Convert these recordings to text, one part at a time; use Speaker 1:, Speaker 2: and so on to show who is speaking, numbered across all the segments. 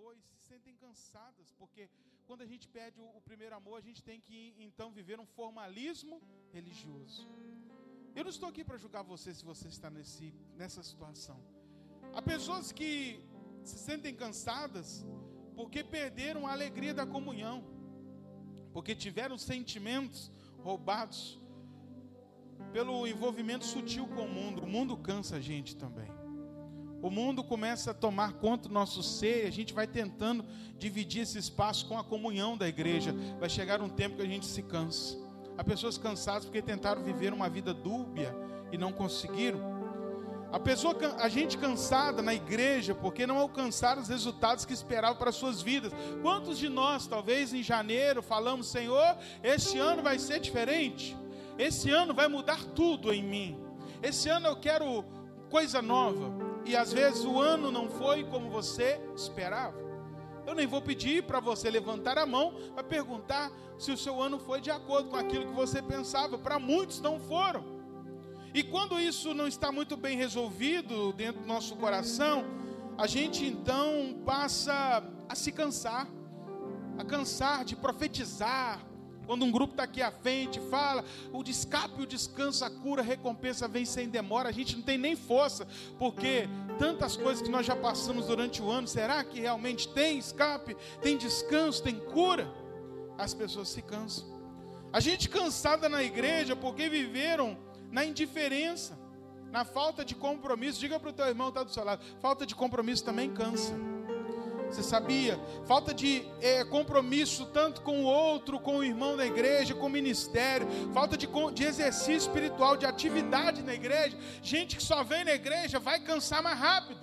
Speaker 1: amor e se sentem cansadas, porque quando a gente perde o, primeiro amor, a gente tem que então viver um formalismo religioso. Eu não estou aqui para julgar você se você está nesse, nessa situação. Há pessoas que se sentem cansadas porque perderam a alegria da comunhão, porque tiveram sentimentos roubados pelo envolvimento sutil com o mundo. O mundo cansa a gente também. O mundo começa a tomar conta do nosso ser, e a gente vai tentando dividir esse espaço com a comunhão da igreja. Vai chegar um tempo que a gente se cansa. Há pessoas cansadas porque tentaram viver uma vida dúbia e não conseguiram. A pessoa, a gente cansada na igreja porque não alcançaram os resultados que esperavam para suas vidas. Quantos de nós, talvez em janeiro, falamos, Senhor, esse ano vai ser diferente. Esse ano vai mudar tudo em mim. Esse ano eu quero coisa nova. E às vezes o ano não foi como você esperava. Eu nem vou pedir para você levantar a mão para perguntar se o seu ano foi de acordo com aquilo que você pensava. Para muitos não foram. E quando isso não está muito bem resolvido dentro do nosso coração, a gente então passa a se cansar, a cansar de profetizar. Quando um grupo está aqui à frente, fala, o escape, o descanso, a cura, a recompensa vem sem demora, a gente não tem nem força, porque tantas coisas que nós já passamos durante o ano, será que realmente tem escape, tem descanso, tem cura? As pessoas se cansam. A gente cansada na igreja porque viveram na indiferença, na falta de compromisso. Diga para o teu irmão está do seu lado: falta de compromisso também cansa. Você sabia? Falta de é, compromisso tanto com o outro, com o irmão da igreja, com o ministério. Falta de, de exercício espiritual, de atividade na igreja. Gente que só vem na igreja vai cansar mais rápido.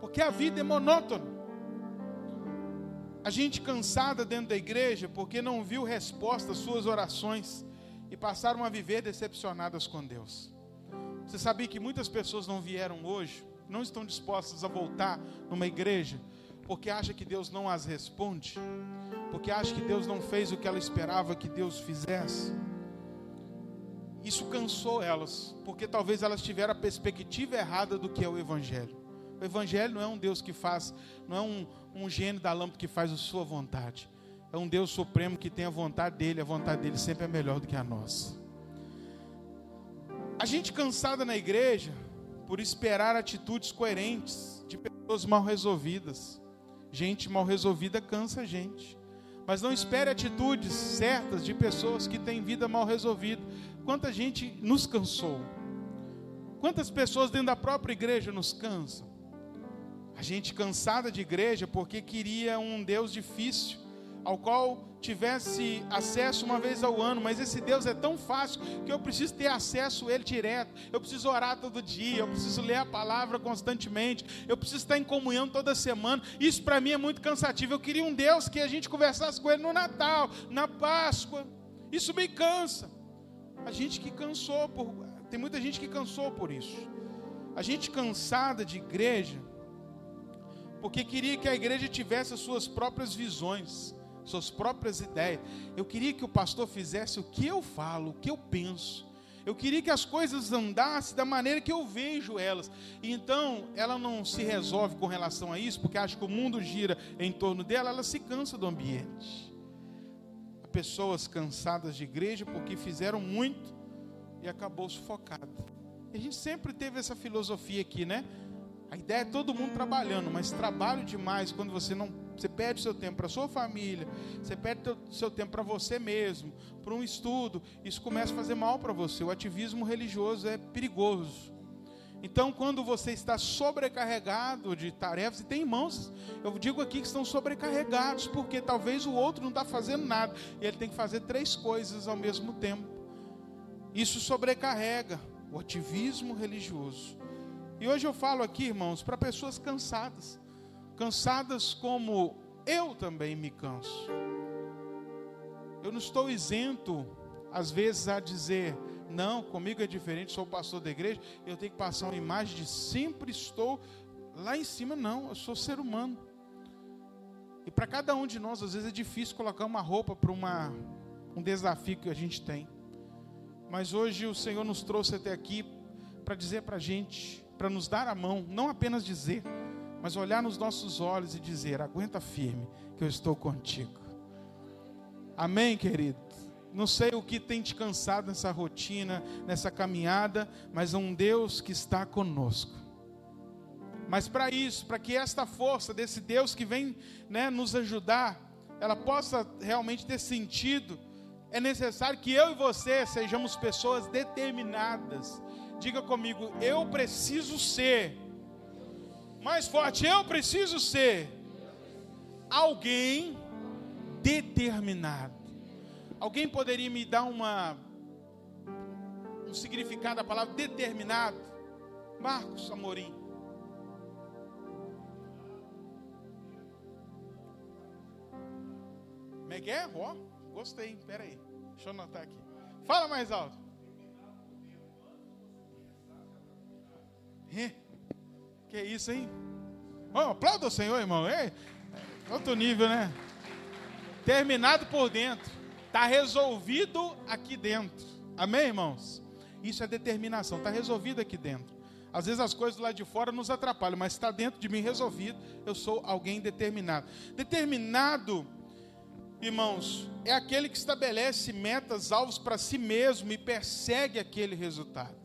Speaker 1: Porque a vida é monótona. A gente cansada dentro da igreja porque não viu resposta às suas orações e passaram a viver decepcionadas com Deus. Você sabia que muitas pessoas não vieram hoje, não estão dispostas a voltar numa igreja, porque acha que Deus não as responde, porque acha que Deus não fez o que ela esperava que Deus fizesse. Isso cansou elas, porque talvez elas tiveram a perspectiva errada do que é o Evangelho. O Evangelho não é um Deus que faz, não é um, um gênio da lâmpada que faz a sua vontade é um Deus supremo que tem a vontade dele, a vontade dele sempre é melhor do que a nossa. A gente cansada na igreja por esperar atitudes coerentes de pessoas mal resolvidas. Gente mal resolvida cansa a gente. Mas não espere atitudes certas de pessoas que têm vida mal resolvida. Quanta gente nos cansou. Quantas pessoas dentro da própria igreja nos cansam? A gente cansada de igreja porque queria um Deus difícil ao qual tivesse acesso uma vez ao ano, mas esse Deus é tão fácil que eu preciso ter acesso a Ele direto, eu preciso orar todo dia, eu preciso ler a palavra constantemente, eu preciso estar em comunhão toda semana. Isso para mim é muito cansativo. Eu queria um Deus que a gente conversasse com Ele no Natal, na Páscoa. Isso me cansa. A gente que cansou por. Tem muita gente que cansou por isso. A gente cansada de igreja, porque queria que a igreja tivesse as suas próprias visões suas próprias ideias. Eu queria que o pastor fizesse o que eu falo, o que eu penso. Eu queria que as coisas andassem da maneira que eu vejo elas. Então, ela não se resolve com relação a isso, porque acha que o mundo gira em torno dela, ela se cansa do ambiente. Há pessoas cansadas de igreja porque fizeram muito e acabou sufocada. A gente sempre teve essa filosofia aqui, né? A ideia é todo mundo trabalhando, mas trabalho demais quando você não você perde seu tempo para sua família, você perde seu tempo para você mesmo, para um estudo, isso começa a fazer mal para você. O ativismo religioso é perigoso. Então, quando você está sobrecarregado de tarefas, e tem irmãos, eu digo aqui que estão sobrecarregados, porque talvez o outro não está fazendo nada, e ele tem que fazer três coisas ao mesmo tempo. Isso sobrecarrega o ativismo religioso. E hoje eu falo aqui, irmãos, para pessoas cansadas cansadas como eu também me canso. Eu não estou isento, às vezes, a dizer, não, comigo é diferente, sou pastor da igreja, eu tenho que passar uma imagem de sempre estou lá em cima, não, eu sou ser humano. E para cada um de nós, às vezes é difícil colocar uma roupa para um desafio que a gente tem. Mas hoje o Senhor nos trouxe até aqui para dizer para a gente, para nos dar a mão, não apenas dizer, mas olhar nos nossos olhos e dizer: aguenta firme, que eu estou contigo. Amém, querido? Não sei o que tem te cansado nessa rotina, nessa caminhada, mas é um Deus que está conosco. Mas para isso, para que esta força desse Deus que vem né, nos ajudar, ela possa realmente ter sentido, é necessário que eu e você sejamos pessoas determinadas. Diga comigo, eu preciso ser. Mais forte, eu preciso ser alguém determinado. Alguém poderia me dar uma um significado da palavra determinado? Marcos Amorim. Megué? Ó, gostei. Pera aí. Deixa eu anotar aqui. Fala mais alto. Que isso, hein? Oh, aplauda o Senhor, irmão. É outro nível, né? Terminado por dentro. Está resolvido aqui dentro. Amém, irmãos? Isso é determinação. Está resolvido aqui dentro. Às vezes as coisas lado de fora nos atrapalham, mas está dentro de mim resolvido. Eu sou alguém determinado. Determinado, irmãos, é aquele que estabelece metas, alvos para si mesmo e persegue aquele resultado.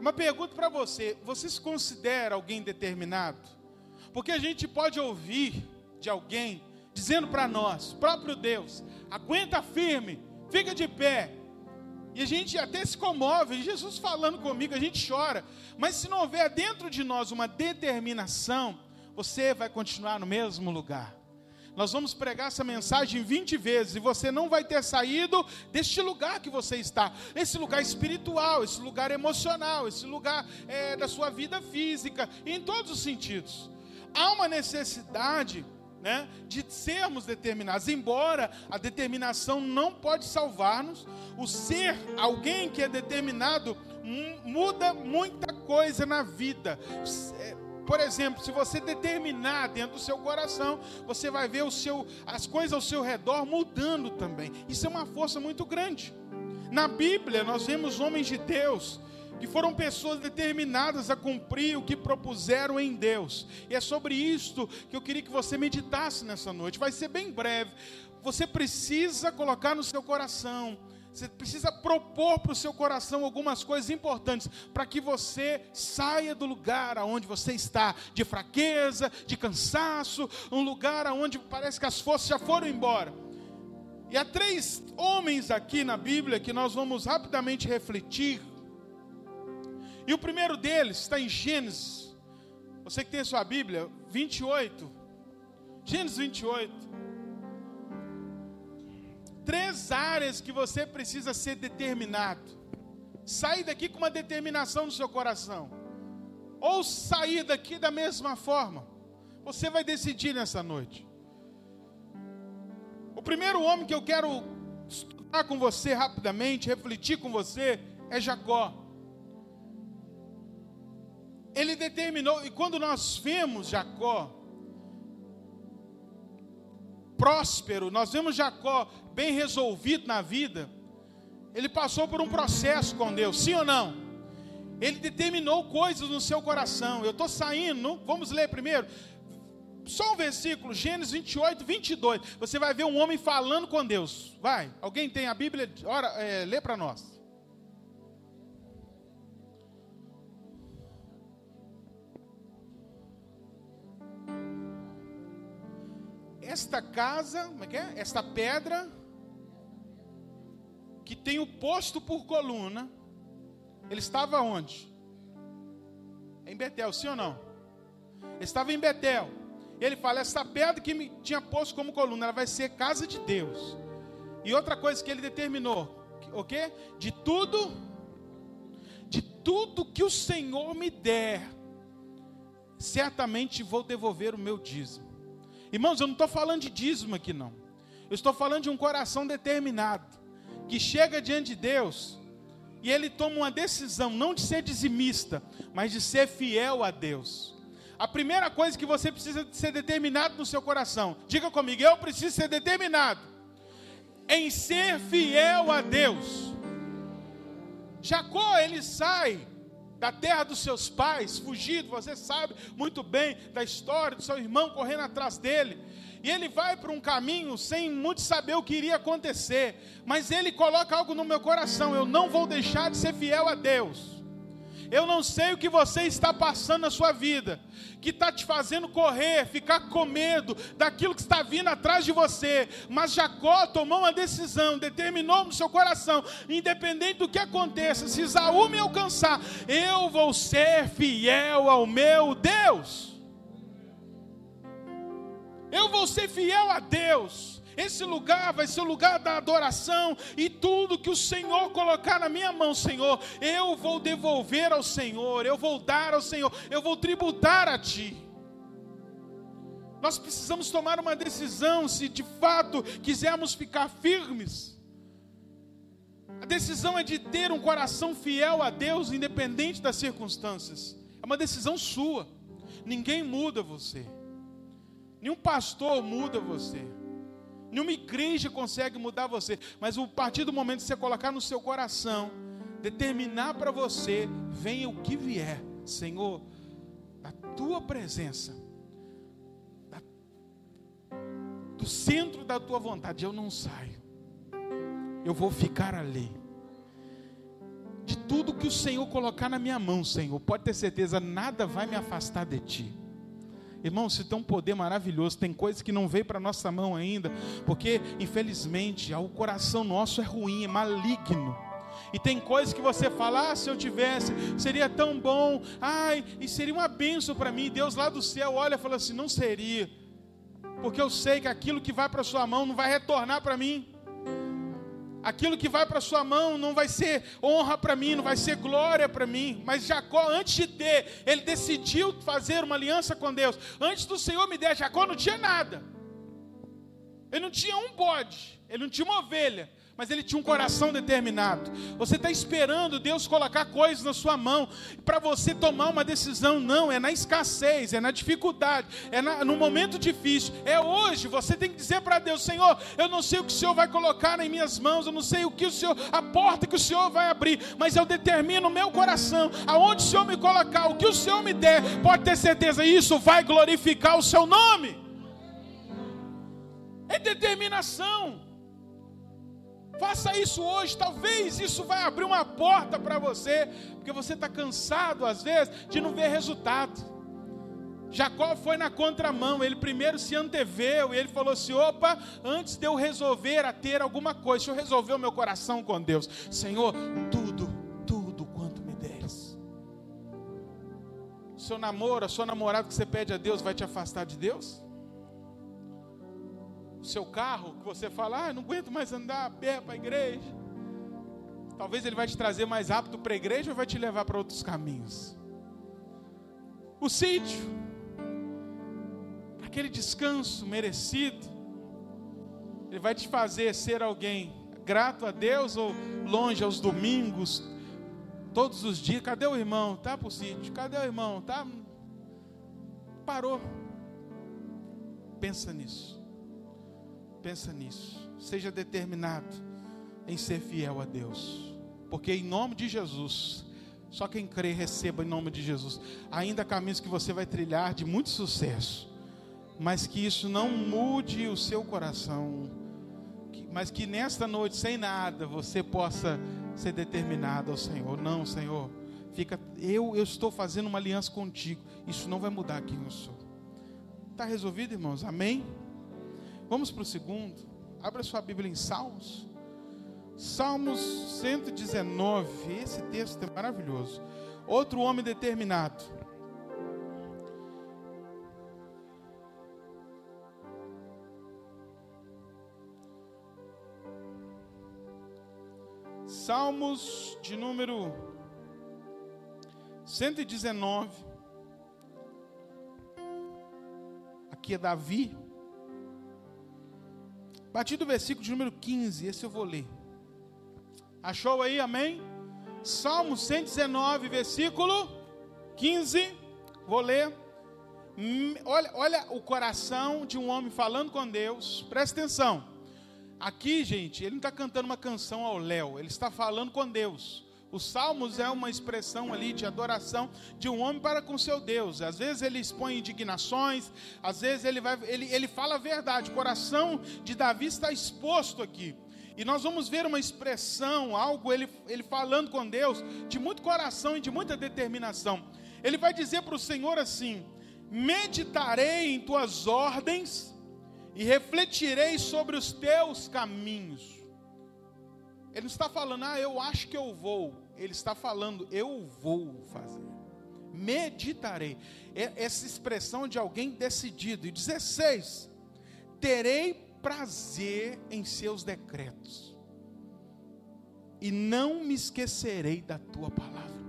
Speaker 1: Uma pergunta para você: você se considera alguém determinado? Porque a gente pode ouvir de alguém dizendo para nós, próprio Deus, aguenta firme, fica de pé. E a gente até se comove, Jesus falando comigo, a gente chora. Mas se não houver dentro de nós uma determinação, você vai continuar no mesmo lugar. Nós vamos pregar essa mensagem 20 vezes e você não vai ter saído deste lugar que você está, esse lugar espiritual, esse lugar emocional, esse lugar é, da sua vida física, em todos os sentidos. Há uma necessidade né, de sermos determinados, embora a determinação não pode salvar-nos, o ser alguém que é determinado muda muita coisa na vida. Por exemplo, se você determinar dentro do seu coração, você vai ver o seu, as coisas ao seu redor mudando também. Isso é uma força muito grande. Na Bíblia, nós vemos homens de Deus que foram pessoas determinadas a cumprir o que propuseram em Deus. E é sobre isto que eu queria que você meditasse nessa noite. Vai ser bem breve. Você precisa colocar no seu coração você precisa propor para o seu coração algumas coisas importantes para que você saia do lugar aonde você está, de fraqueza, de cansaço, um lugar aonde parece que as forças já foram embora. E há três homens aqui na Bíblia que nós vamos rapidamente refletir. E o primeiro deles está em Gênesis. Você que tem a sua Bíblia, 28. Gênesis 28 três áreas que você precisa ser determinado. Sair daqui com uma determinação no seu coração. Ou sair daqui da mesma forma. Você vai decidir nessa noite. O primeiro homem que eu quero estudar com você rapidamente, refletir com você, é Jacó. Ele determinou, e quando nós vemos Jacó, próspero, nós vemos Jacó bem resolvido na vida, ele passou por um processo com Deus, sim ou não? Ele determinou coisas no seu coração. Eu estou saindo, vamos ler primeiro. Só um versículo, Gênesis 28, 22. Você vai ver um homem falando com Deus. Vai, alguém tem a Bíblia? Ora, é, lê para nós. Esta casa, como é que é? Esta pedra que tem o posto por coluna, ele estava onde? Em Betel, sim ou não? Ele estava em Betel. Ele fala: essa pedra que me tinha posto como coluna, ela vai ser casa de Deus. E outra coisa que ele determinou, o quê? De tudo, de tudo que o Senhor me der, certamente vou devolver o meu dízimo. Irmãos, eu não estou falando de dízimo aqui, não. Eu estou falando de um coração determinado, que chega diante de Deus e ele toma uma decisão, não de ser dizimista, mas de ser fiel a Deus. A primeira coisa que você precisa ser determinado no seu coração, diga comigo, eu preciso ser determinado em ser fiel a Deus. Jacó, ele sai da terra dos seus pais, fugido, você sabe muito bem da história do seu irmão correndo atrás dele. E ele vai para um caminho sem muito saber o que iria acontecer, mas ele coloca algo no meu coração: eu não vou deixar de ser fiel a Deus. Eu não sei o que você está passando na sua vida, que está te fazendo correr, ficar com medo daquilo que está vindo atrás de você. Mas Jacó tomou uma decisão, determinou no seu coração, independente do que aconteça, se Isaú me alcançar, eu vou ser fiel ao meu Deus. Eu vou ser fiel a Deus. Esse lugar vai ser o lugar da adoração e tudo que o Senhor colocar na minha mão, Senhor, eu vou devolver ao Senhor, eu vou dar ao Senhor, eu vou tributar a Ti. Nós precisamos tomar uma decisão se de fato quisermos ficar firmes. A decisão é de ter um coração fiel a Deus, independente das circunstâncias. É uma decisão sua. Ninguém muda você. Nenhum pastor muda você. Nenhuma igreja consegue mudar você. Mas a partir do momento que você colocar no seu coração, determinar para você, venha o que vier, Senhor, da tua presença, da, do centro da tua vontade, eu não saio. Eu vou ficar ali. De tudo que o Senhor colocar na minha mão, Senhor, pode ter certeza, nada vai me afastar de ti. Irmão, se tem um poder maravilhoso, tem coisas que não veio para nossa mão ainda, porque infelizmente o coração nosso é ruim, é maligno. E tem coisas que você fala, ah, se eu tivesse, seria tão bom, ai, e seria uma bênção para mim. Deus lá do céu olha e fala assim: não seria, porque eu sei que aquilo que vai para sua mão não vai retornar para mim aquilo que vai para sua mão não vai ser honra para mim, não vai ser glória para mim. Mas Jacó, antes de ter, ele decidiu fazer uma aliança com Deus. Antes do Senhor me der, Jacó não tinha nada. Ele não tinha um bode, ele não tinha uma ovelha, mas ele tinha um coração determinado. Você está esperando Deus colocar coisas na sua mão para você tomar uma decisão. Não, é na escassez, é na dificuldade, é na, no momento difícil. É hoje. Você tem que dizer para Deus: Senhor, eu não sei o que o Senhor vai colocar nas minhas mãos, eu não sei o que o Senhor, a porta que o Senhor vai abrir, mas eu determino o meu coração, aonde o Senhor me colocar, o que o Senhor me der, pode ter certeza, isso vai glorificar o seu nome. É determinação. Faça isso hoje, talvez isso vai abrir uma porta para você, porque você está cansado às vezes de não ver resultado. Jacó foi na contramão, ele primeiro se anteveu e ele falou assim: opa, antes de eu resolver a ter alguma coisa, deixa eu resolver o meu coração com Deus. Senhor, tudo, tudo quanto me deres. Seu namoro, a sua namorada que você pede a Deus vai te afastar de Deus? O seu carro, que você fala, ah, não aguento mais andar a pé para a igreja. Talvez ele vai te trazer mais rápido para a igreja ou vai te levar para outros caminhos. O sítio, aquele descanso merecido, ele vai te fazer ser alguém grato a Deus ou longe aos domingos, todos os dias. Cadê o irmão? Tá para o sítio. Cadê o irmão? Tá? Parou. Pensa nisso. Pensa nisso. Seja determinado em ser fiel a Deus. Porque em nome de Jesus, só quem crê receba em nome de Jesus. Ainda caminhos que você vai trilhar de muito sucesso. Mas que isso não mude o seu coração. Mas que nesta noite, sem nada, você possa ser determinado ao Senhor. Não, Senhor. Fica, eu, eu estou fazendo uma aliança contigo. Isso não vai mudar quem eu sou. Está resolvido, irmãos? Amém? Vamos para o segundo. Abra sua Bíblia em Salmos. Salmos 119. Esse texto é maravilhoso. Outro homem determinado. Salmos de número 119. Aqui é Davi. Partir do versículo de número 15, esse eu vou ler. Achou aí, amém? Salmo 119, versículo 15. Vou ler. Hum, olha, olha o coração de um homem falando com Deus. Presta atenção. Aqui, gente, ele não está cantando uma canção ao Léo, ele está falando com Deus. Os salmos é uma expressão ali de adoração de um homem para com seu Deus. Às vezes ele expõe indignações, às vezes ele, vai, ele, ele fala a verdade. O coração de Davi está exposto aqui. E nós vamos ver uma expressão, algo ele, ele falando com Deus, de muito coração e de muita determinação. Ele vai dizer para o Senhor assim: Meditarei em tuas ordens e refletirei sobre os teus caminhos. Ele não está falando, ah, eu acho que eu vou ele está falando, eu vou fazer. Meditarei. Essa expressão de alguém decidido. E 16: terei prazer em seus decretos, e não me esquecerei da tua palavra.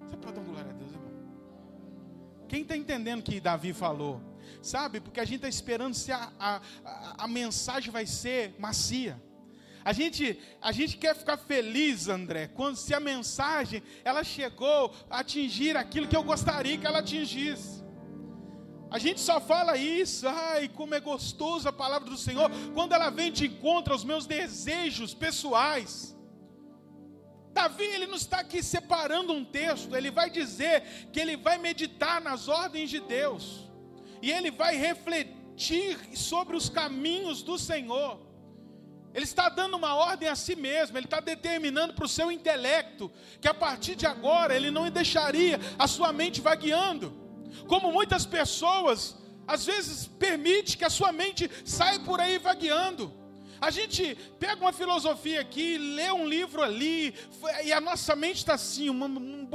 Speaker 1: Você pode dar glória a Deus, irmão? Quem está entendendo o que Davi falou? Sabe, porque a gente está esperando se a, a, a, a mensagem vai ser macia. A gente, a gente quer ficar feliz, André, quando se a mensagem ela chegou a atingir aquilo que eu gostaria que ela atingisse. A gente só fala isso, ai, como é gostoso a palavra do Senhor, quando ela vem de encontro aos meus desejos pessoais. Davi, ele não está aqui separando um texto, ele vai dizer que ele vai meditar nas ordens de Deus, e ele vai refletir sobre os caminhos do Senhor. Ele está dando uma ordem a si mesmo, ele está determinando para o seu intelecto que a partir de agora ele não deixaria a sua mente vagueando. Como muitas pessoas, às vezes, permite que a sua mente saia por aí vagueando. A gente pega uma filosofia aqui, lê um livro ali, e a nossa mente está assim, um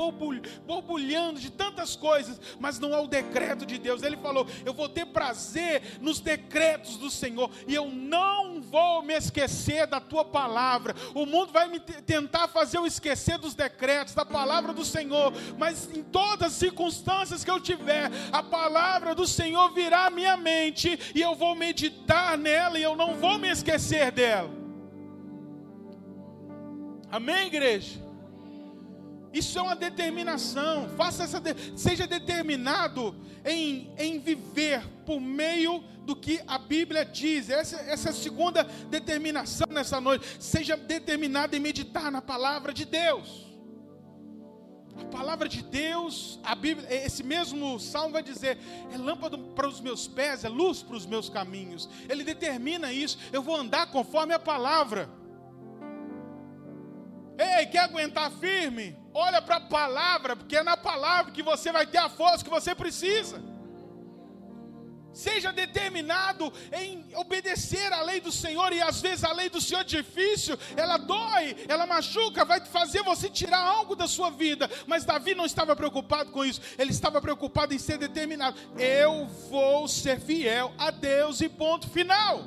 Speaker 1: borbulhando de tantas coisas, mas não há o decreto de Deus. Ele falou: Eu vou ter prazer nos decretos do Senhor, e eu não vou me esquecer da tua palavra. O mundo vai me tentar fazer eu esquecer dos decretos, da palavra do Senhor, mas em todas as circunstâncias que eu tiver, a palavra do Senhor virá à minha mente, e eu vou meditar nela, e eu não vou me esquecer dela. Amém, igreja? Isso é uma determinação. Faça essa de... seja determinado em, em viver por meio do que a Bíblia diz. Essa, essa é a segunda determinação nessa noite. Seja determinado em meditar na palavra de Deus. A palavra de Deus, a Bíblia, esse mesmo salmo vai dizer: é lâmpada para os meus pés, é luz para os meus caminhos. Ele determina isso. Eu vou andar conforme a palavra. Ei, quer aguentar firme? Olha para a palavra, porque é na palavra que você vai ter a força que você precisa. Seja determinado em obedecer à lei do Senhor, e às vezes a lei do Senhor é difícil, ela dói, ela machuca, vai fazer você tirar algo da sua vida. Mas Davi não estava preocupado com isso, ele estava preocupado em ser determinado. Eu vou ser fiel a Deus, e ponto final.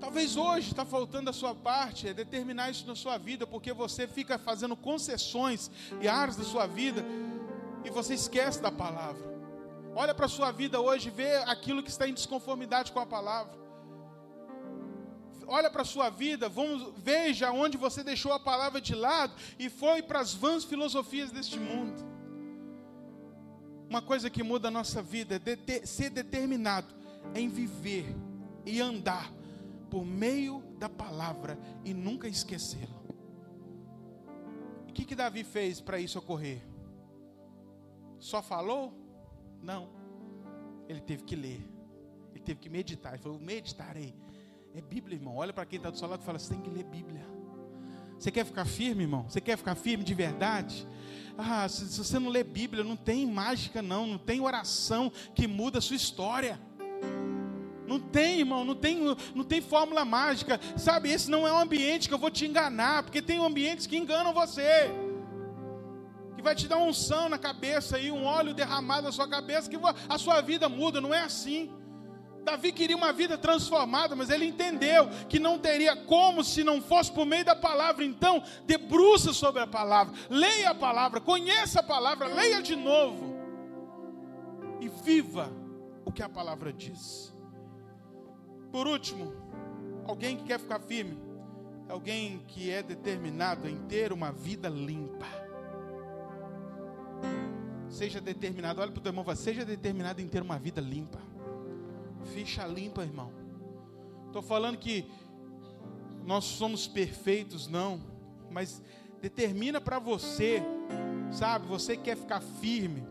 Speaker 1: Talvez hoje está faltando a sua parte, é determinar isso na sua vida, porque você fica fazendo concessões e áreas da sua vida e você esquece da palavra. Olha para a sua vida hoje vê aquilo que está em desconformidade com a palavra. Olha para a sua vida, vamos, veja onde você deixou a palavra de lado e foi para as vãs filosofias deste mundo. Uma coisa que muda a nossa vida é ser determinado em viver e andar por meio da palavra e nunca esquecê-la. O que, que Davi fez para isso ocorrer? Só falou? Não. Ele teve que ler. Ele teve que meditar. Ele falou: meditarei. É Bíblia, irmão. Olha para quem está do seu lado e fala: você tem que ler Bíblia. Você quer ficar firme, irmão? Você quer ficar firme de verdade? Ah, se, se você não lê Bíblia, não tem mágica, não. Não tem oração que muda a sua história. Não tem, irmão, não tem, não tem fórmula mágica. Sabe, esse não é um ambiente que eu vou te enganar, porque tem ambientes que enganam você que vai te dar um unção na cabeça e um óleo derramado na sua cabeça, que a sua vida muda, não é assim. Davi queria uma vida transformada, mas ele entendeu que não teria como se não fosse por meio da palavra. Então, debruça sobre a palavra, leia a palavra, conheça a palavra, leia de novo e viva o que a palavra diz. Por último, alguém que quer ficar firme, alguém que é determinado em ter uma vida limpa. Seja determinado, olha para o teu irmão, seja determinado em ter uma vida limpa. Ficha limpa, irmão. Estou falando que nós somos perfeitos, não, mas determina para você, sabe? Você quer ficar firme,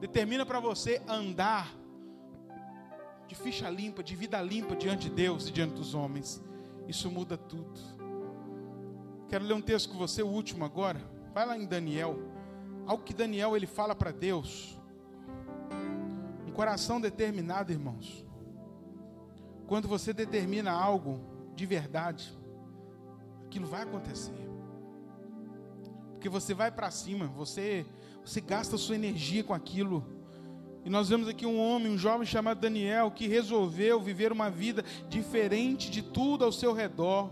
Speaker 1: determina para você andar de ficha limpa, de vida limpa diante de Deus e diante dos homens. Isso muda tudo. Quero ler um texto com você, o último agora. Vai lá em Daniel. Algo que Daniel ele fala para Deus. Um coração determinado, irmãos. Quando você determina algo de verdade, aquilo vai acontecer. Porque você vai para cima, você você gasta sua energia com aquilo. E nós vemos aqui um homem, um jovem chamado Daniel, que resolveu viver uma vida diferente de tudo ao seu redor.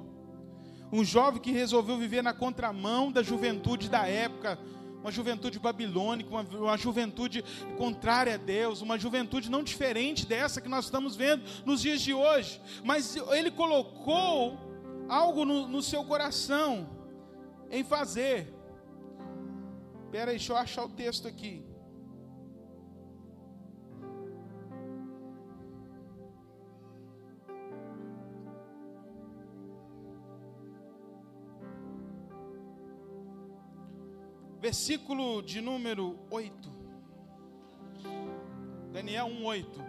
Speaker 1: Um jovem que resolveu viver na contramão da juventude da época, uma juventude babilônica, uma, uma, juventude contrária a Deus, uma juventude não diferente dessa que nós estamos vendo nos dias de hoje. Mas ele colocou algo no, no seu coração em fazer. Espera aí, deixa eu achar o texto aqui. Versículo de número 8. Daniel 1, 8.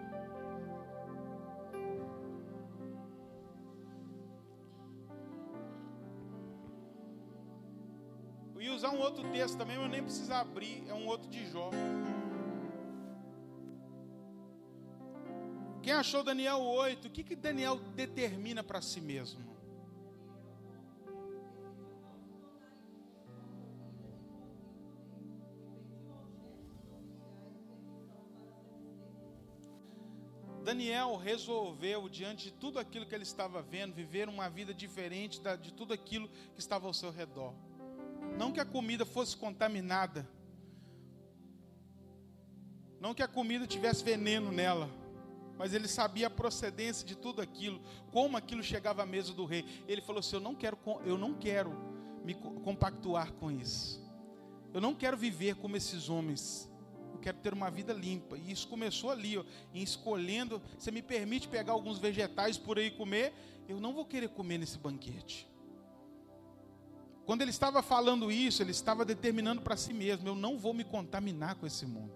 Speaker 1: Eu ia usar um outro texto também, mas nem precisa abrir, é um outro de Jó. Quem achou Daniel 8? O que, que Daniel determina para si mesmo? Daniel resolveu, diante de tudo aquilo que ele estava vendo, viver uma vida diferente de tudo aquilo que estava ao seu redor. Não que a comida fosse contaminada, não que a comida tivesse veneno nela, mas ele sabia a procedência de tudo aquilo, como aquilo chegava à mesa do rei. Ele falou assim: Eu não quero, eu não quero me compactuar com isso. Eu não quero viver como esses homens eu quero ter uma vida limpa. E isso começou ali, ó, em escolhendo. Você me permite pegar alguns vegetais por aí e comer? Eu não vou querer comer nesse banquete. Quando ele estava falando isso, ele estava determinando para si mesmo: eu não vou me contaminar com esse mundo.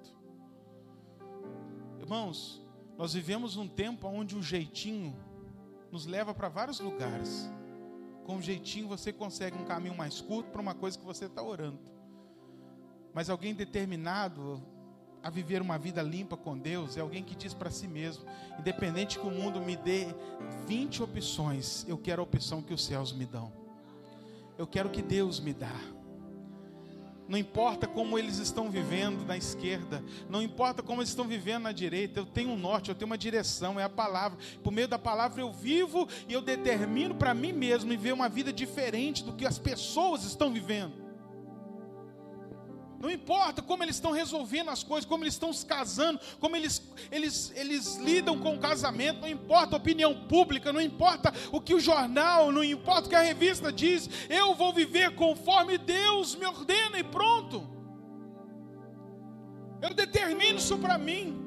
Speaker 1: Irmãos, nós vivemos um tempo onde o jeitinho nos leva para vários lugares. Com o jeitinho você consegue um caminho mais curto para uma coisa que você está orando. Mas alguém determinado a viver uma vida limpa com Deus é alguém que diz para si mesmo: independente que o mundo me dê 20 opções, eu quero a opção que os céus me dão. Eu quero que Deus me dá. Não importa como eles estão vivendo na esquerda, não importa como eles estão vivendo na direita, eu tenho um norte, eu tenho uma direção, é a palavra. Por meio da palavra eu vivo e eu determino para mim mesmo viver uma vida diferente do que as pessoas estão vivendo. Não importa como eles estão resolvendo as coisas, como eles estão se casando, como eles, eles, eles lidam com o casamento, não importa a opinião pública, não importa o que o jornal, não importa o que a revista diz, eu vou viver conforme Deus me ordena e pronto. Eu determino isso para mim.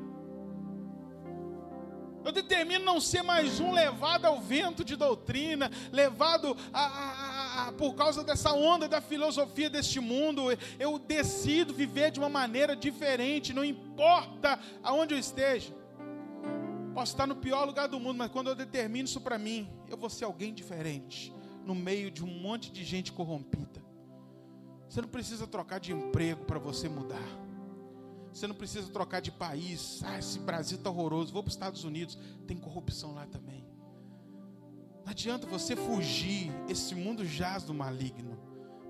Speaker 1: Eu determino não ser mais um levado ao vento de doutrina, levado a, a por causa dessa onda da filosofia deste mundo, eu decido viver de uma maneira diferente, não importa aonde eu esteja. Posso estar no pior lugar do mundo, mas quando eu determino isso para mim, eu vou ser alguém diferente, no meio de um monte de gente corrompida. Você não precisa trocar de emprego para você mudar. Você não precisa trocar de país. Ah, esse Brasil está horroroso. Vou para os Estados Unidos. Tem corrupção lá também. Não adianta você fugir, esse mundo jaz do maligno,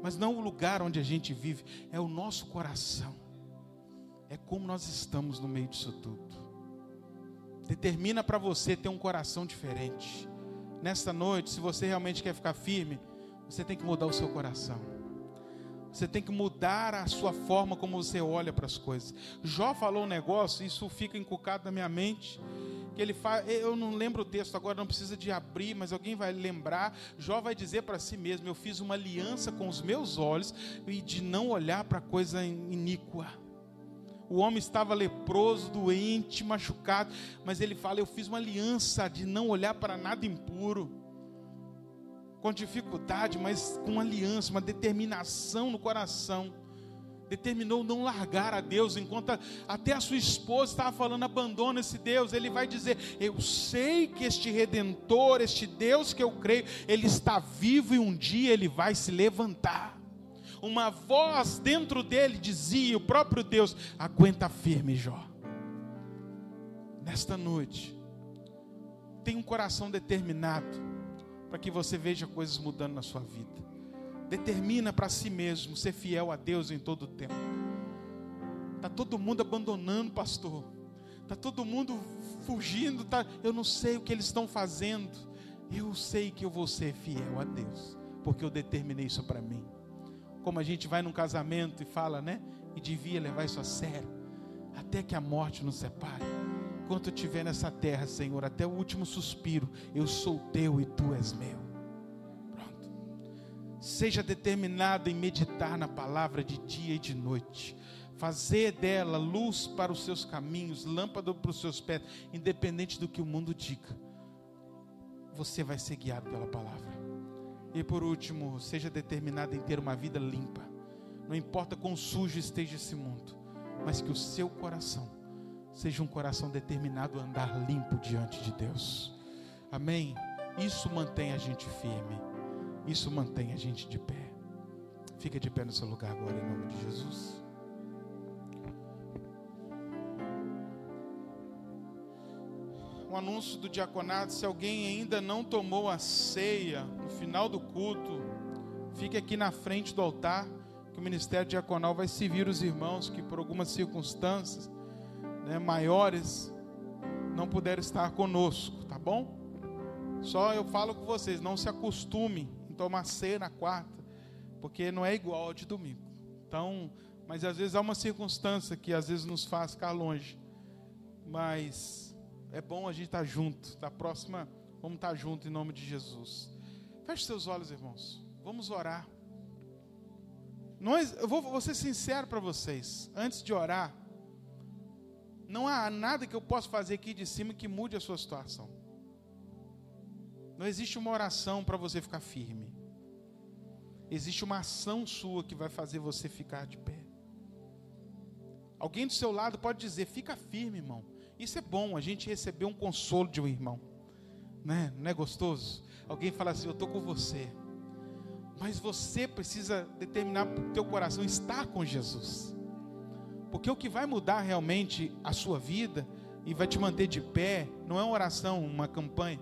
Speaker 1: mas não o lugar onde a gente vive, é o nosso coração, é como nós estamos no meio disso tudo. Determina para você ter um coração diferente. Nesta noite, se você realmente quer ficar firme, você tem que mudar o seu coração. Você tem que mudar a sua forma como você olha para as coisas. Jó falou um negócio, isso fica encucado na minha mente que ele faz, eu não lembro o texto agora, não precisa de abrir, mas alguém vai lembrar. Jó vai dizer para si mesmo: Eu fiz uma aliança com os meus olhos e de não olhar para coisa iníqua. O homem estava leproso, doente, machucado, mas ele fala: Eu fiz uma aliança de não olhar para nada impuro. Com dificuldade, mas com aliança, uma determinação no coração. Determinou não largar a Deus, enquanto até a sua esposa estava falando, abandona esse Deus. Ele vai dizer: Eu sei que este redentor, este Deus que eu creio, ele está vivo e um dia ele vai se levantar. Uma voz dentro dele dizia: O próprio Deus, aguenta firme, Jó. Nesta noite, tem um coração determinado para que você veja coisas mudando na sua vida. Determina para si mesmo ser fiel a Deus em todo o tempo. Tá todo mundo abandonando, pastor. Tá todo mundo fugindo, tá? Eu não sei o que eles estão fazendo. Eu sei que eu vou ser fiel a Deus, porque eu determinei isso para mim. Como a gente vai num casamento e fala, né? E devia levar isso a sério, até que a morte nos separe enquanto eu estiver nessa terra, Senhor, até o último suspiro, eu sou teu e tu és meu. Pronto. Seja determinado em meditar na palavra de dia e de noite. Fazer dela luz para os seus caminhos, lâmpada para os seus pés, independente do que o mundo diga. Você vai ser guiado pela palavra. E por último, seja determinado em ter uma vida limpa. Não importa quão sujo esteja esse mundo, mas que o seu coração seja um coração determinado a andar limpo diante de Deus. Amém? Isso mantém a gente firme. Isso mantém a gente de pé. Fica de pé no seu lugar agora, em nome de Jesus. Um anúncio do diaconato: se alguém ainda não tomou a ceia no final do culto, fique aqui na frente do altar, que o ministério diaconal vai servir os irmãos que, por algumas circunstâncias, né, maiores não puderam estar conosco, tá bom? Só eu falo com vocês, não se acostume em tomar ceia na quarta, porque não é igual ao de domingo. Então, mas às vezes há uma circunstância que às vezes nos faz ficar longe. Mas é bom a gente estar junto. Da próxima, vamos estar junto em nome de Jesus. Feche seus olhos, irmãos. Vamos orar. Nós, eu vou, vou ser sincero para vocês. Antes de orar, não há nada que eu possa fazer aqui de cima que mude a sua situação. Não existe uma oração para você ficar firme. Existe uma ação sua que vai fazer você ficar de pé. Alguém do seu lado pode dizer: fica firme, irmão. Isso é bom, a gente receber um consolo de um irmão. Né? Não é gostoso? Alguém fala assim: eu estou com você. Mas você precisa determinar para o teu coração estar com Jesus. Porque o que vai mudar realmente a sua vida e vai te manter de pé, não é uma oração, uma campanha,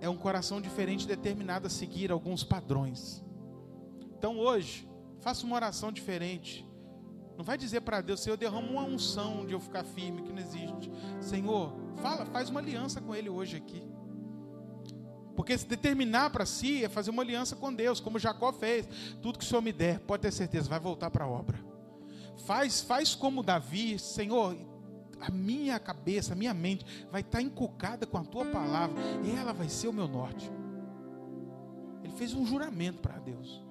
Speaker 1: é um coração diferente, determinado a seguir alguns padrões. Então hoje, faça uma oração diferente. Não vai dizer para Deus, Senhor, derrama uma unção de eu ficar firme, que não existe. Senhor, fala, faz uma aliança com Ele hoje aqui. Porque se determinar para si é fazer uma aliança com Deus, como Jacó fez. Tudo que o Senhor me der, pode ter certeza, vai voltar para a obra. Faz, faz como Davi, Senhor, a minha cabeça, a minha mente vai estar encucada com a tua palavra, e ela vai ser o meu norte. Ele fez um juramento para Deus.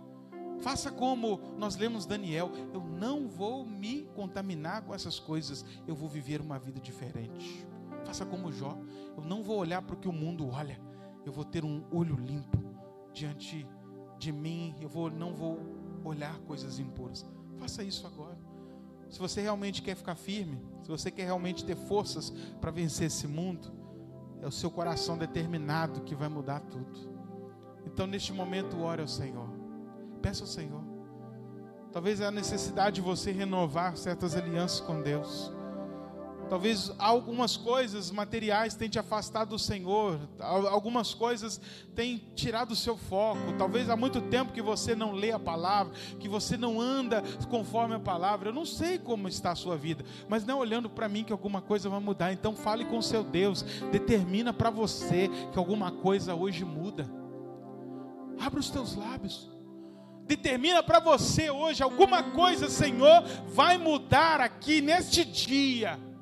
Speaker 1: Faça como nós lemos Daniel: eu não vou me contaminar com essas coisas, eu vou viver uma vida diferente. Faça como Jó: eu não vou olhar para o que o mundo olha, eu vou ter um olho limpo diante de mim, eu vou, não vou olhar coisas impuras. Faça isso agora. Se você realmente quer ficar firme, se você quer realmente ter forças para vencer esse mundo, é o seu coração determinado que vai mudar tudo. Então, neste momento, ore ao Senhor. Peça ao Senhor. Talvez é a necessidade de você renovar certas alianças com Deus. Talvez algumas coisas materiais tenham te afastado do Senhor, algumas coisas tenham tirado o seu foco. Talvez há muito tempo que você não lê a palavra, que você não anda conforme a palavra. Eu não sei como está a sua vida, mas não é olhando para mim que alguma coisa vai mudar. Então fale com seu Deus, determina para você que alguma coisa hoje muda. Abra os teus lábios. Determina para você hoje alguma coisa, Senhor, vai mudar aqui neste dia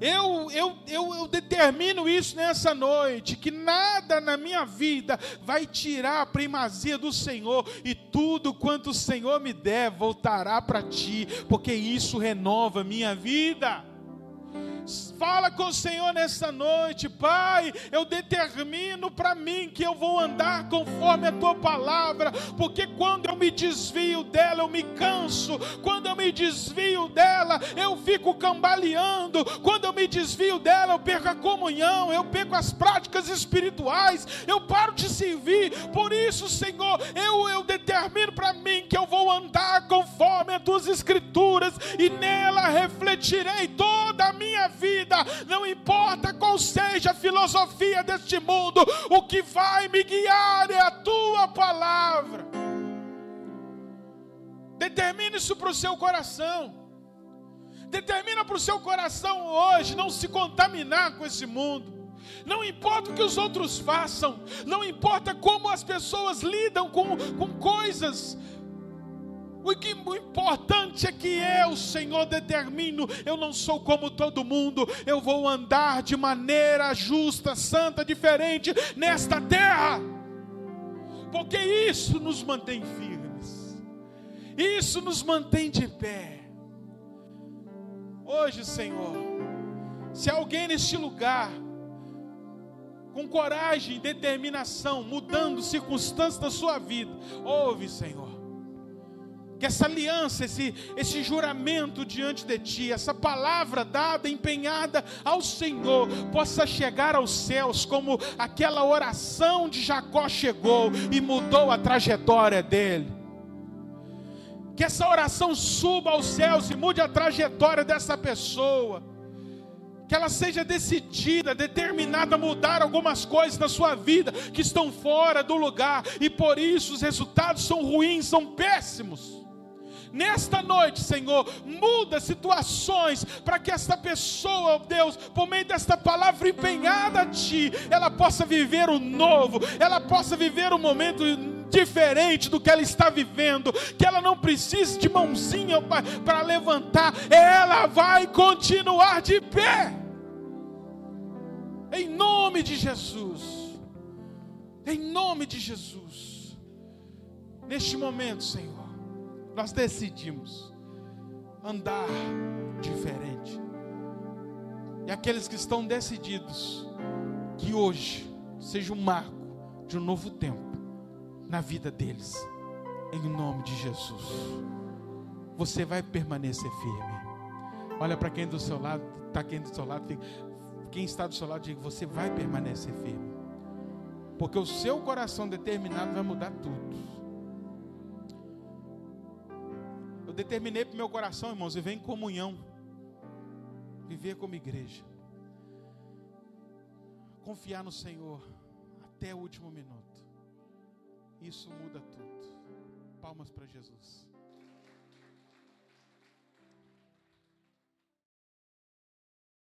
Speaker 1: eu, eu, eu, eu determino isso nessa noite: que nada na minha vida vai tirar a primazia do Senhor, e tudo quanto o Senhor me der voltará para ti, porque isso renova minha vida. Fala com o Senhor nessa noite, Pai. Eu determino para mim que eu vou andar conforme a tua palavra, porque quando eu me desvio dela, eu me canso. Quando eu me desvio dela, eu fico cambaleando. Quando eu me desvio dela, eu perco a comunhão, eu perco as práticas espirituais, eu paro de servir. Por isso, Senhor, eu, eu determino para mim que eu vou andar conforme as tuas escrituras e nela refletirei toda a minha vida, não importa qual seja a filosofia deste mundo, o que vai me guiar é a tua palavra. Determine isso para o seu coração. Determina para o seu coração hoje não se contaminar com esse mundo. Não importa o que os outros façam, não importa como as pessoas lidam com, com coisas o, que, importante é que eu, Senhor, determino. Eu não sou como todo mundo. Eu vou andar de maneira justa, santa, diferente nesta terra. Porque isso nos mantém firmes. Isso nos mantém de pé. Hoje, Senhor, se alguém neste lugar com coragem, determinação, mudando circunstâncias da sua vida, ouve, Senhor que essa aliança, esse, esse juramento diante de ti, essa palavra dada, empenhada ao Senhor, possa chegar aos céus, como aquela oração de Jacó chegou e mudou a trajetória dele. Que essa oração suba aos céus e mude a trajetória dessa pessoa que ela seja decidida, determinada a mudar algumas coisas na sua vida que estão fora do lugar e por isso os resultados são ruins, são péssimos. Nesta noite, Senhor, muda situações para que esta pessoa, Deus, por meio desta palavra empenhada a Ti, ela possa viver o novo, ela possa viver um momento diferente do que ela está vivendo, que ela não precise de mãozinha para levantar, ela vai continuar de pé. Em nome de Jesus. Em nome de Jesus. Neste momento, Senhor nós decidimos andar diferente. E aqueles que estão decididos, que hoje seja um marco de um novo tempo na vida deles, em nome de Jesus. Você vai permanecer firme. Olha para quem do seu lado, está quem do seu lado, quem está do seu lado, diga: você vai permanecer firme, porque o seu coração determinado vai mudar tudo. Eu determinei para o meu coração, irmãos, viver em comunhão, viver como igreja, confiar no Senhor até o último minuto. Isso muda tudo. Palmas para Jesus.